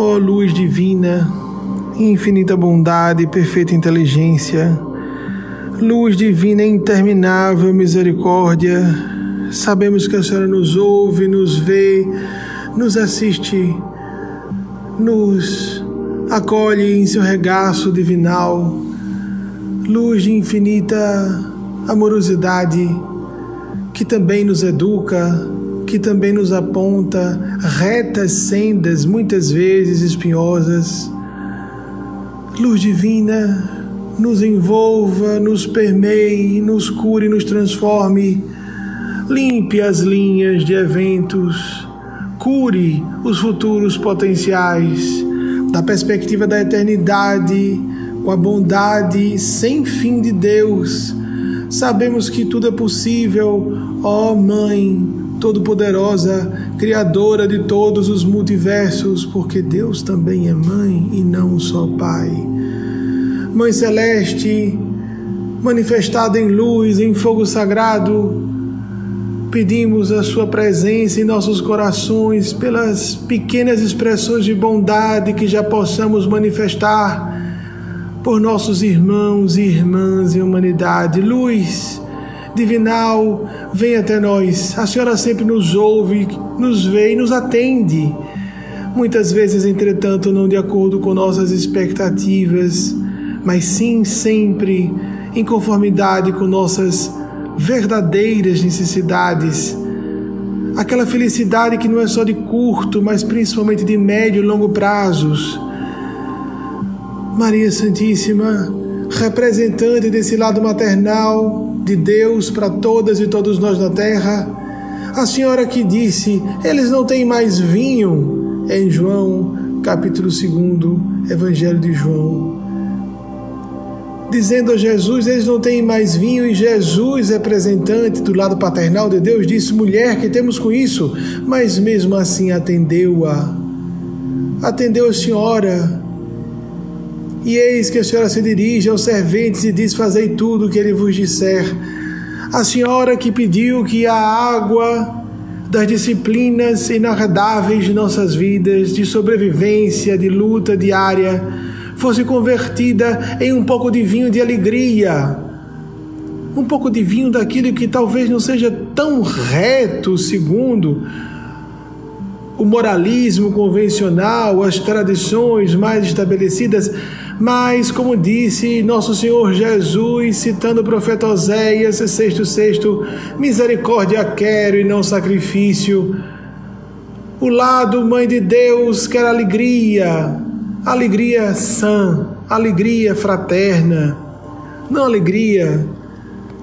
Ó oh, luz divina, infinita bondade e perfeita inteligência, luz divina interminável misericórdia, sabemos que a Senhora nos ouve, nos vê, nos assiste, nos acolhe em seu regaço divinal, luz de infinita amorosidade que também nos educa, que também nos aponta retas sendas, muitas vezes espinhosas. Luz divina, nos envolva, nos permeie, nos cure, nos transforme. Limpe as linhas de eventos, cure os futuros potenciais, da perspectiva da eternidade, com a bondade sem fim de Deus. Sabemos que tudo é possível, ó Mãe, Todo-Poderosa, Criadora de todos os multiversos, porque Deus também é Mãe e não só Pai. Mãe Celeste, manifestada em luz, em fogo sagrado, pedimos a Sua presença em nossos corações, pelas pequenas expressões de bondade que já possamos manifestar por nossos irmãos e irmãs em humanidade. Luz divinal, vem até nós. A senhora sempre nos ouve, nos vê e nos atende. Muitas vezes, entretanto, não de acordo com nossas expectativas, mas sim sempre em conformidade com nossas verdadeiras necessidades. Aquela felicidade que não é só de curto, mas principalmente de médio e longo prazos. Maria Santíssima, representante desse lado maternal, de Deus para todas e todos nós na terra. A senhora que disse: Eles não têm mais vinho, em João, capítulo 2, Evangelho de João. Dizendo a Jesus: Eles não têm mais vinho, e Jesus, representante do lado paternal de Deus, disse: Mulher, que temos com isso? Mas mesmo assim atendeu-a. Atendeu a senhora e eis que a senhora se dirige aos serventes e diz: Fazei tudo o que ele vos disser. A senhora que pediu que a água das disciplinas inarredáveis de nossas vidas, de sobrevivência, de luta diária, fosse convertida em um pouco de vinho de alegria, um pouco de vinho daquilo que talvez não seja tão reto segundo o moralismo convencional, as tradições mais estabelecidas, mas, como disse nosso Senhor Jesus, citando o profeta Oséias, sexto, sexto, misericórdia quero e não sacrifício. O lado, Mãe de Deus, quer alegria, alegria sã, alegria fraterna, não alegria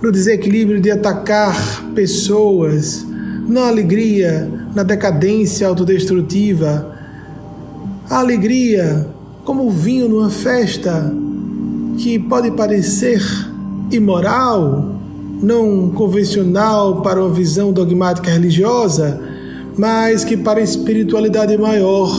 no desequilíbrio de atacar pessoas, não alegria na decadência autodestrutiva, alegria como o vinho numa festa que pode parecer imoral, não convencional para uma visão dogmática religiosa, mas que para a espiritualidade maior.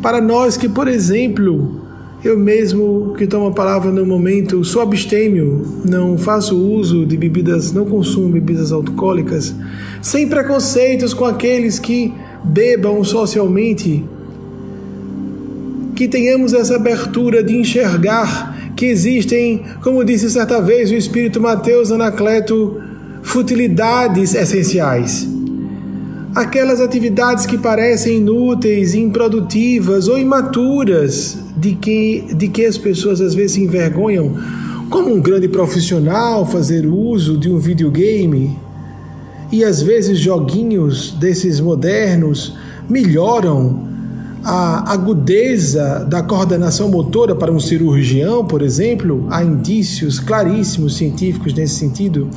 Para nós que, por exemplo, eu mesmo que tomo a palavra no momento, sou abstêmio, não faço uso de bebidas, não consumo bebidas alcoólicas, sem preconceitos com aqueles que bebam socialmente que tenhamos essa abertura de enxergar que existem, como disse certa vez o Espírito Mateus Anacleto, futilidades essenciais. Aquelas atividades que parecem inúteis, improdutivas ou imaturas, de que, de que as pessoas às vezes se envergonham, como um grande profissional fazer uso de um videogame. E às vezes joguinhos desses modernos melhoram a agudeza da coordenação motora para um cirurgião, por exemplo, há indícios claríssimos científicos nesse sentido.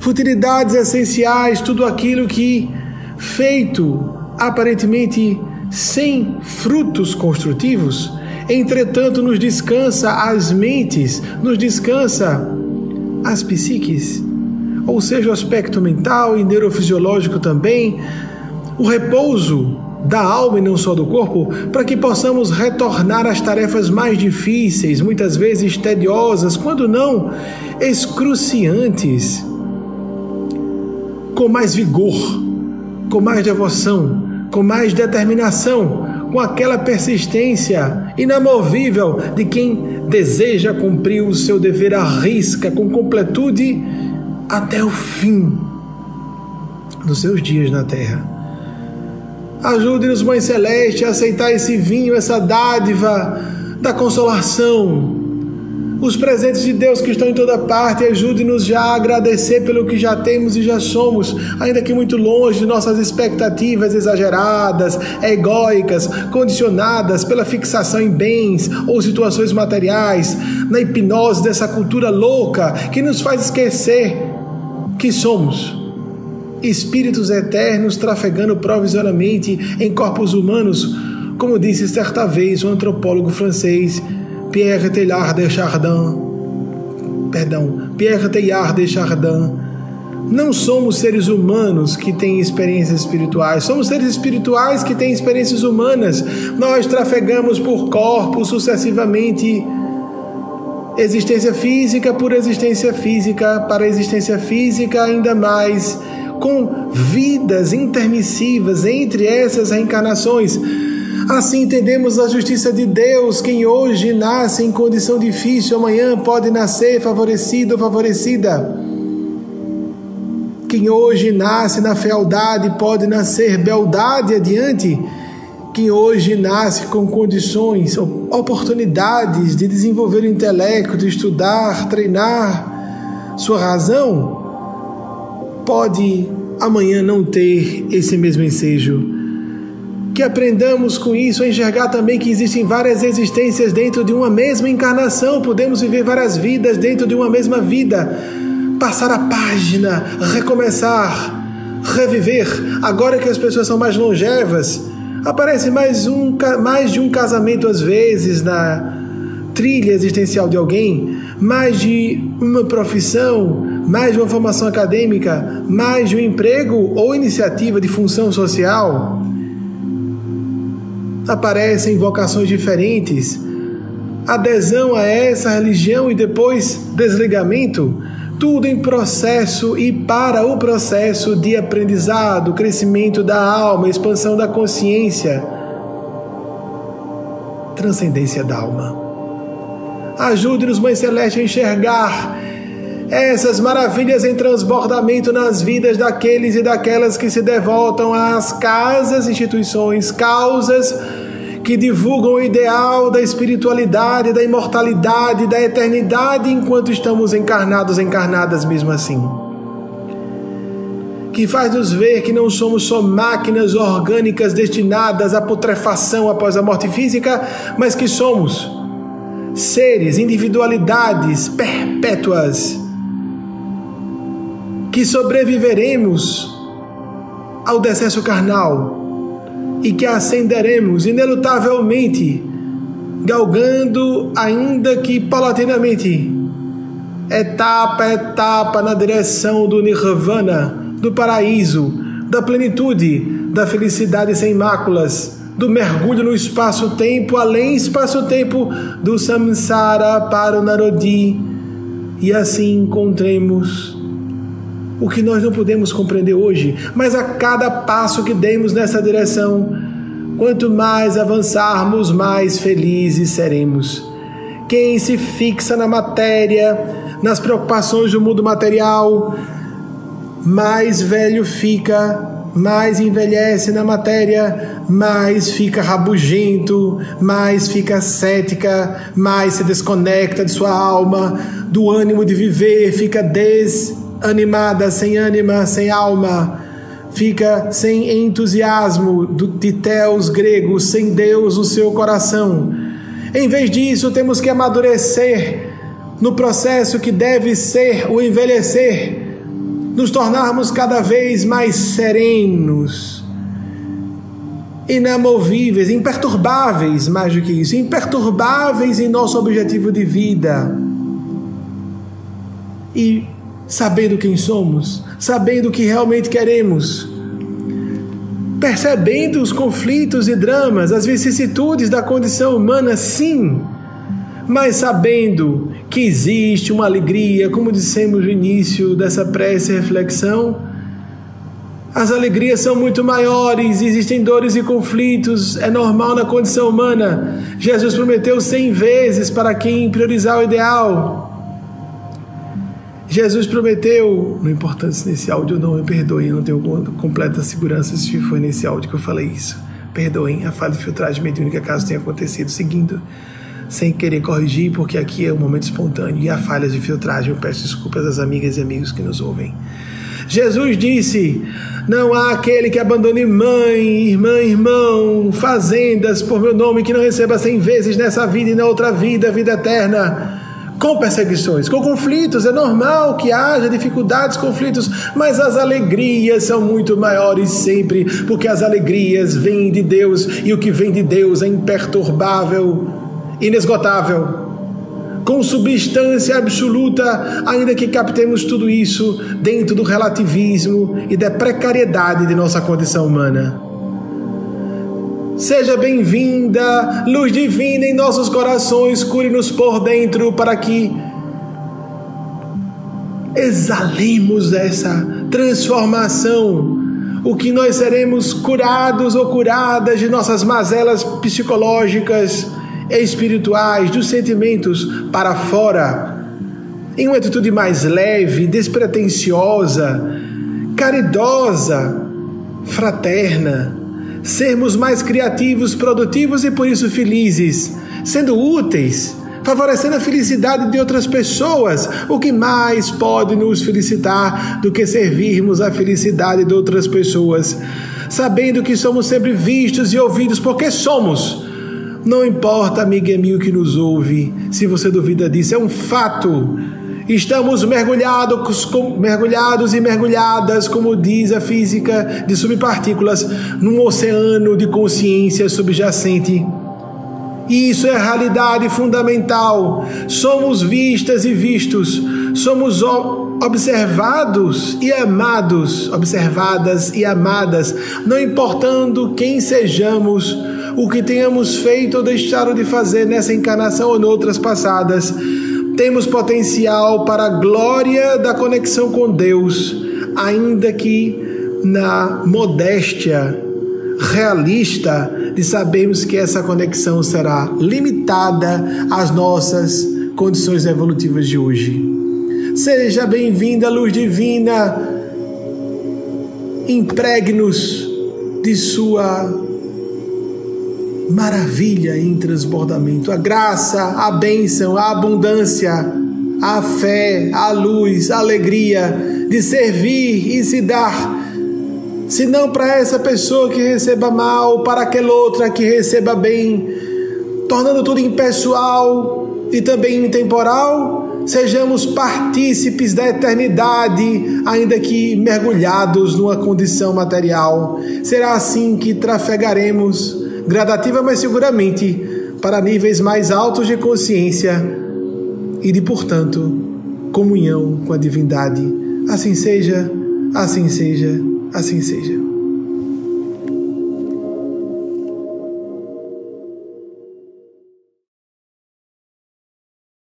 Futilidades essenciais, tudo aquilo que, feito aparentemente sem frutos construtivos, entretanto nos descansa as mentes, nos descansa as psiques, ou seja, o aspecto mental e neurofisiológico também, o repouso da alma e não só do corpo, para que possamos retornar às tarefas mais difíceis, muitas vezes tediosas, quando não excruciantes, com mais vigor, com mais devoção, com mais determinação, com aquela persistência inamovível de quem deseja cumprir o seu dever à risca, com completude, até o fim dos seus dias na terra. Ajude-nos, Mãe Celeste, a aceitar esse vinho, essa dádiva da consolação, os presentes de Deus que estão em toda parte, ajude-nos já a agradecer pelo que já temos e já somos, ainda que muito longe de nossas expectativas exageradas, egóicas, condicionadas pela fixação em bens ou situações materiais, na hipnose dessa cultura louca que nos faz esquecer que somos espíritos eternos trafegando provisoriamente em corpos humanos, como disse certa vez o antropólogo francês Pierre Teilhard de Chardin, perdão, Pierre Teilhard de Chardin, não somos seres humanos que têm experiências espirituais, somos seres espirituais que têm experiências humanas. Nós trafegamos por corpos sucessivamente, existência física por existência física, para existência física ainda mais, com vidas intermissivas entre essas reencarnações Assim entendemos a justiça de Deus. Quem hoje nasce em condição difícil, amanhã pode nascer favorecido ou favorecida. Quem hoje nasce na fealdade pode nascer beldade adiante. Quem hoje nasce com condições, oportunidades de desenvolver o intelecto, de estudar, treinar sua razão, pode amanhã não ter esse mesmo ensejo. Que aprendamos com isso a enxergar também que existem várias existências dentro de uma mesma encarnação, podemos viver várias vidas dentro de uma mesma vida, passar a página, recomeçar, reviver. Agora que as pessoas são mais longevas, aparece mais, um, mais de um casamento às vezes na trilha existencial de alguém, mais de uma profissão, mais de uma formação acadêmica, mais de um emprego ou iniciativa de função social? Aparecem vocações diferentes, adesão a essa religião e depois desligamento, tudo em processo e para o processo de aprendizado, crescimento da alma, expansão da consciência, transcendência da alma. Ajude-nos, Mãe Celeste, a enxergar essas maravilhas em transbordamento nas vidas daqueles e daquelas que se devotam às casas, instituições, causas que divulgam o ideal da espiritualidade, da imortalidade, da eternidade enquanto estamos encarnados, encarnadas mesmo assim. Que faz nos ver que não somos só máquinas orgânicas destinadas à putrefação após a morte física, mas que somos seres, individualidades perpétuas que sobreviveremos ao decesso carnal e que ascenderemos inelutavelmente, galgando, ainda que paulatinamente, etapa a etapa na direção do nirvana, do paraíso, da plenitude, da felicidade sem máculas, do mergulho no espaço-tempo, além espaço-tempo, do samsara para o narodi, e assim encontremos o que nós não podemos compreender hoje, mas a cada passo que demos nessa direção, quanto mais avançarmos, mais felizes seremos. Quem se fixa na matéria, nas preocupações do mundo material, mais velho fica, mais envelhece na matéria, mais fica rabugento, mais fica cética, mais se desconecta de sua alma, do ânimo de viver, fica des animada, sem ânima, sem alma, fica sem entusiasmo do titéus gregos, sem Deus no seu coração. Em vez disso, temos que amadurecer no processo que deve ser o envelhecer, nos tornarmos cada vez mais serenos, inamovíveis, imperturbáveis, mais do que isso, imperturbáveis em nosso objetivo de vida. E sabendo quem somos, sabendo o que realmente queremos, percebendo os conflitos e dramas, as vicissitudes da condição humana, sim, mas sabendo que existe uma alegria, como dissemos no início dessa prece reflexão, As alegrias são muito maiores, existem dores e conflitos, é normal na condição humana. Jesus prometeu cem vezes para quem priorizar o ideal. Jesus prometeu, não importa se nesse áudio não, me perdoem, eu não tenho completa segurança se foi nesse áudio que eu falei isso. Perdoem a falha de filtragem mediúnica caso tenha acontecido, seguindo, sem querer corrigir, porque aqui é um momento espontâneo e a falha de filtragem, eu peço desculpas às amigas e amigos que nos ouvem. Jesus disse: Não há aquele que abandone mãe, irmã, irmão, fazendas por meu nome, que não receba cem vezes nessa vida e na outra vida, vida eterna. Com perseguições, com conflitos, é normal que haja dificuldades, conflitos, mas as alegrias são muito maiores sempre, porque as alegrias vêm de Deus e o que vem de Deus é imperturbável, inesgotável com substância absoluta, ainda que captemos tudo isso dentro do relativismo e da precariedade de nossa condição humana. Seja bem-vinda, luz divina em nossos corações, cure-nos por dentro para que exalemos essa transformação, o que nós seremos curados ou curadas de nossas mazelas psicológicas espirituais, dos sentimentos para fora, em uma atitude mais leve, despretensiosa, caridosa, fraterna, sermos mais criativos, produtivos e por isso felizes, sendo úteis, favorecendo a felicidade de outras pessoas. O que mais pode nos felicitar do que servirmos a felicidade de outras pessoas? Sabendo que somos sempre vistos e ouvidos porque somos não importa, amiga e amigo que nos ouve, se você duvida disso, é um fato. Estamos mergulhados, mergulhados e mergulhadas, como diz a física de subpartículas, num oceano de consciência subjacente. Isso é realidade fundamental. Somos vistas e vistos, somos observados e amados, observadas e amadas, não importando quem sejamos o que tenhamos feito ou deixado de fazer nessa encarnação ou noutras passadas. Temos potencial para a glória da conexão com Deus, ainda que na modéstia realista de sabermos que essa conexão será limitada às nossas condições evolutivas de hoje. Seja bem-vinda, luz divina. Impregne-nos de sua maravilha em transbordamento, a graça, a bênção, a abundância, a fé, a luz, a alegria de servir e se dar. Se não para essa pessoa que receba mal, para aquela outra que receba bem, tornando tudo impessoal e também intemporal, sejamos partícipes da eternidade, ainda que mergulhados numa condição material. Será assim que trafegaremos gradativa, mas seguramente para níveis mais altos de consciência e de, portanto, comunhão com a divindade. Assim seja, assim seja, assim seja.